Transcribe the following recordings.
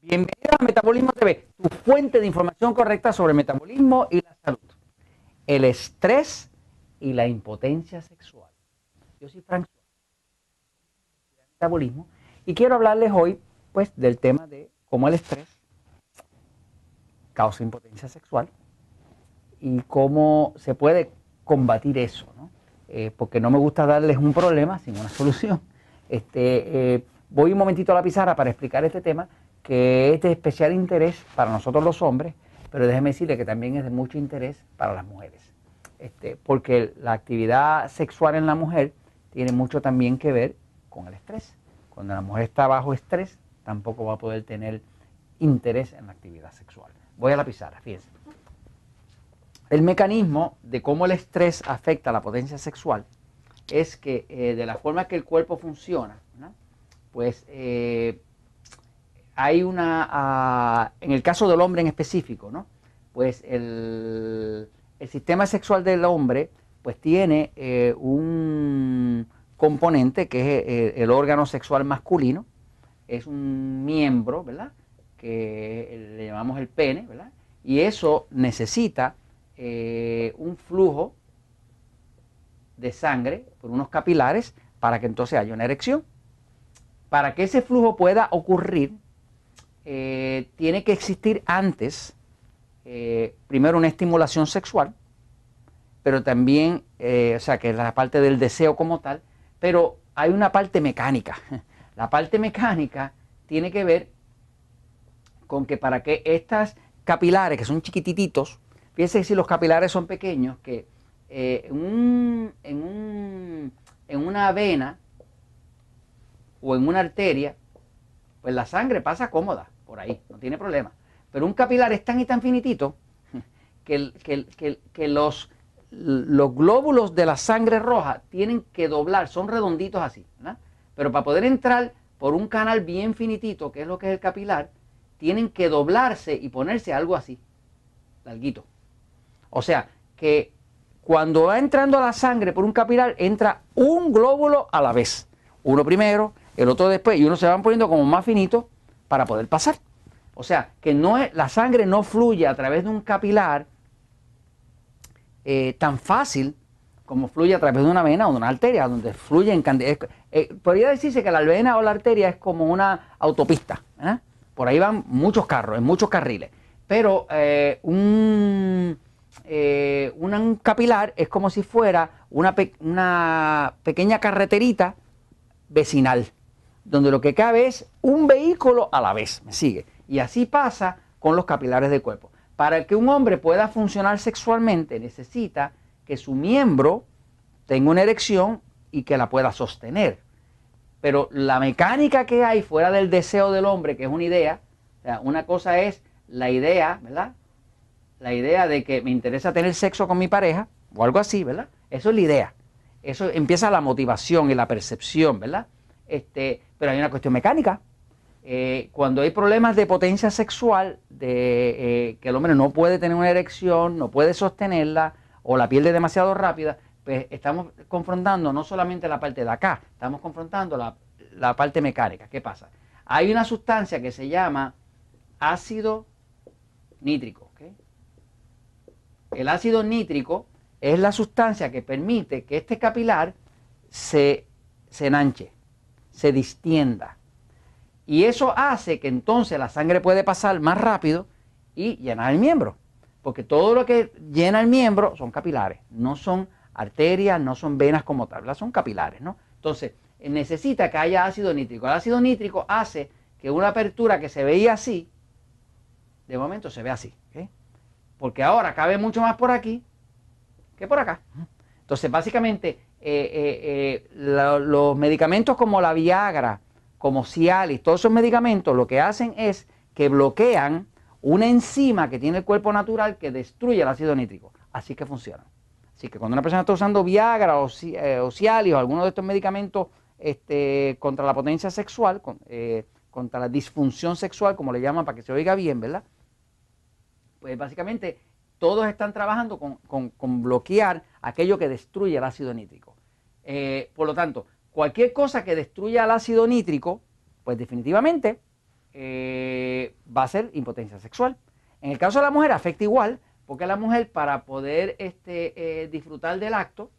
Bienvenido a Metabolismo TV, tu fuente de información correcta sobre el metabolismo y la salud, el estrés y la impotencia sexual. Yo soy Frank Metabolismo y quiero hablarles hoy pues del tema de cómo el estrés causa impotencia sexual y cómo se puede combatir eso, ¿no? Eh, porque no me gusta darles un problema sin una solución. Este, eh, voy un momentito a la pizarra para explicar este tema que es de especial interés para nosotros los hombres, pero déjeme decirle que también es de mucho interés para las mujeres. Este, porque la actividad sexual en la mujer tiene mucho también que ver con el estrés. Cuando la mujer está bajo estrés, tampoco va a poder tener interés en la actividad sexual. Voy a la pizarra, fíjense. El mecanismo de cómo el estrés afecta la potencia sexual es que eh, de la forma que el cuerpo funciona, pues eh, hay una, ah, en el caso del hombre en específico, ¿no? Pues el, sistema sexual del hombre pues tiene eh, un componente que es eh, el, órgano sexual masculino, es un miembro, ¿verdad? Que le llamamos el pene, ¿verdad? Y eso necesita eh, un flujo de sangre por unos capilares para que entonces haya una erección. Para que ese flujo pueda ocurrir, eh, tiene que existir antes, eh, primero una estimulación sexual, pero también, eh, o sea, que es la parte del deseo como tal, pero hay una parte mecánica. La parte mecánica tiene que ver con que para que estas capilares, que son chiquititos, fíjense si los capilares son pequeños, que en, en una vena o en una arteria, pues la sangre pasa cómoda por ahí, no tiene problema. Pero un capilar es tan y tan finitito que, que, los, los, glóbulos de la sangre roja tienen que doblar, son redonditos así, Pero para poder entrar por un canal bien finitito, que es lo que es el capilar, tienen que doblarse y ponerse algo así, larguito. O sea, que cuando va entrando la sangre por un capilar, entra un glóbulo a la vez. Uno primero, el otro después, y uno se van poniendo como más finito para poder pasar. O sea, que no es, la sangre no fluye a través de un capilar eh, tan fácil como fluye a través de una vena o de una arteria, donde fluye en cantidad. Eh, podría decirse que la vena o la arteria es como una autopista. ¿eh? Por ahí van muchos carros, en muchos carriles. Pero un, un, capilar es como si fuera una, una pequeña carreterita vecinal donde lo que cabe es un vehículo a la vez. ¿Me sigue? Y así pasa con los capilares del cuerpo. Para que un hombre pueda funcionar sexualmente necesita que su miembro tenga una erección y que la pueda sostener. Pero la mecánica que hay fuera del deseo del hombre, que es una idea, o sea, una cosa es la idea, ¿verdad? La idea de que me interesa tener sexo con mi pareja, o algo así, ¿verdad? Eso es la idea. Eso empieza la motivación y la percepción, ¿verdad? Este, pero hay una cuestión mecánica. Eh, cuando hay problemas de potencia sexual, de eh, que el hombre no puede tener una erección, no puede sostenerla, o la pierde demasiado rápida, pues estamos confrontando no solamente la parte de acá, estamos confrontando la, parte mecánica. ¿Qué pasa? Hay una sustancia que se llama ácido nítrico. El ácido nítrico es la sustancia que permite que este capilar se, se enanche se distienda. Y eso hace que entonces la sangre puede pasar más rápido y llenar el miembro. Porque todo lo que llena el miembro son capilares, no son arterias, no son venas como tal, son capilares, ¿no? Entonces, necesita que haya ácido nítrico. El ácido nítrico hace que una apertura que se veía así, de momento se ve así. Porque ahora cabe mucho más por aquí que por acá. Entonces, básicamente, eh, eh, eh, los medicamentos como la Viagra, como Cialis, todos esos medicamentos lo que hacen es que bloquean una enzima que tiene el cuerpo natural que destruye el ácido nítrico. Así que funciona. Así que cuando una persona está usando Viagra o, Cialis o alguno de estos medicamentos este, contra la potencia sexual, contra la disfunción sexual, como le llaman para que se oiga bien, ¿verdad? Pues básicamente todos están trabajando con, bloquear aquello que destruye el ácido nítrico. Eh, por lo tanto, cualquier cosa que destruya el ácido nítrico, pues definitivamente eh, va a ser impotencia sexual. En el caso de la mujer afecta igual, porque la mujer para poder este, eh, disfrutar del acto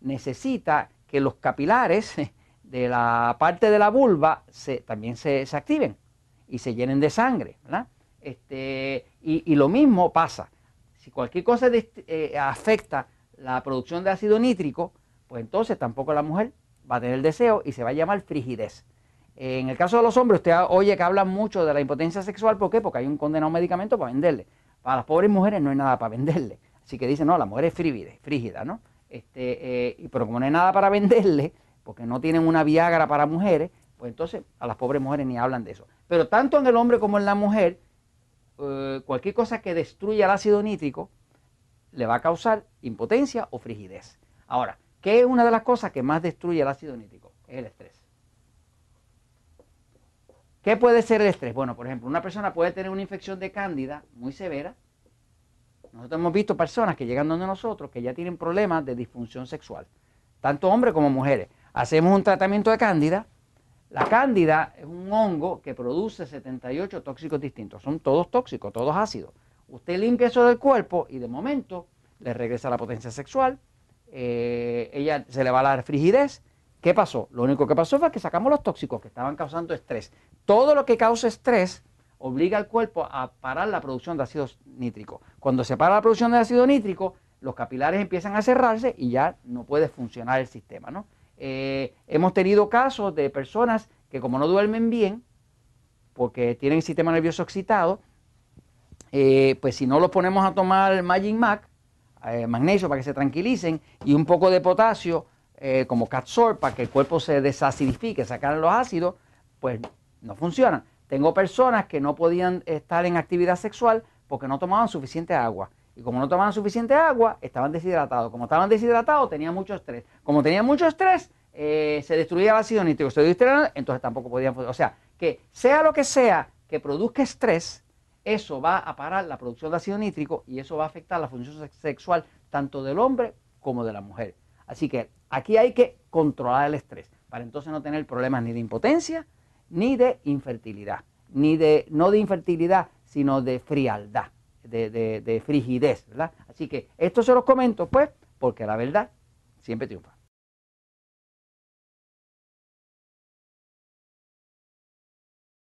necesita que los capilares de la parte de la vulva también se, activen y se llenen de sangre. Este, y, lo mismo pasa. Si cualquier cosa afecta la producción de ácido nítrico, pues entonces tampoco la mujer va a tener deseo y se va a llamar frigidez. En el caso de los hombres, usted oye que hablan mucho de la impotencia sexual, ¿por qué? Porque hay un condenado medicamento para venderle. Para las pobres mujeres no hay nada para venderle. Así que dicen, no, la mujer es frígida, frígida ¿no? Este, eh, pero como no hay nada para venderle, porque no tienen una Viagra para mujeres, pues entonces a las pobres mujeres ni hablan de eso. Pero tanto en el hombre como en la mujer, eh, cualquier cosa que destruya el ácido nítrico le va a causar impotencia o frigidez. Ahora, ¿qué es una de las cosas que más destruye el ácido nítrico? Es el estrés. ¿Qué puede ser el estrés? Bueno, por ejemplo, una persona puede tener una infección de cándida muy severa. Nosotros hemos visto personas que llegan donde nosotros que ya tienen problemas de disfunción sexual, tanto hombres como mujeres. Hacemos un tratamiento de cándida. La cándida es un hongo que produce 78 tóxicos distintos. Son todos tóxicos, todos ácidos. Usted limpia eso del cuerpo y de momento le regresa la potencia sexual, eh, ella se le va la frigidez ¿Qué pasó? Lo único que pasó fue que sacamos los tóxicos que estaban causando estrés. Todo lo que causa estrés obliga al cuerpo a parar la producción de ácido nítrico. Cuando se para la producción de ácido nítrico, los capilares empiezan a cerrarse y ya no puede funcionar el sistema. ¿no? Eh, hemos tenido casos de personas que como no duermen bien, porque tienen sistema nervioso excitado, eh, pues si no los ponemos a tomar Magic Mac, eh, magnesio para que se tranquilicen y un poco de potasio, eh, como Catsor para que el cuerpo se desacidifique, sacar los ácidos, pues no funcionan. Tengo personas que no podían estar en actividad sexual porque no tomaban suficiente agua. Y como no tomaban suficiente agua, estaban deshidratados. Como estaban deshidratados, tenían mucho estrés. Como tenían mucho estrés, se destruía el ácido nítrico. Se destruía, entonces tampoco podían. O sea, que sea lo que sea que produzca estrés, eso va a parar la producción de ácido nítrico y eso va a afectar la función sexual tanto del hombre como de la mujer. Así que aquí hay que controlar el estrés para entonces no tener problemas ni de impotencia ni de infertilidad, ni de, no de infertilidad, sino de frialdad, de, de frigidez, ¿verdad? Así que esto se los comento pues porque la verdad siempre triunfa.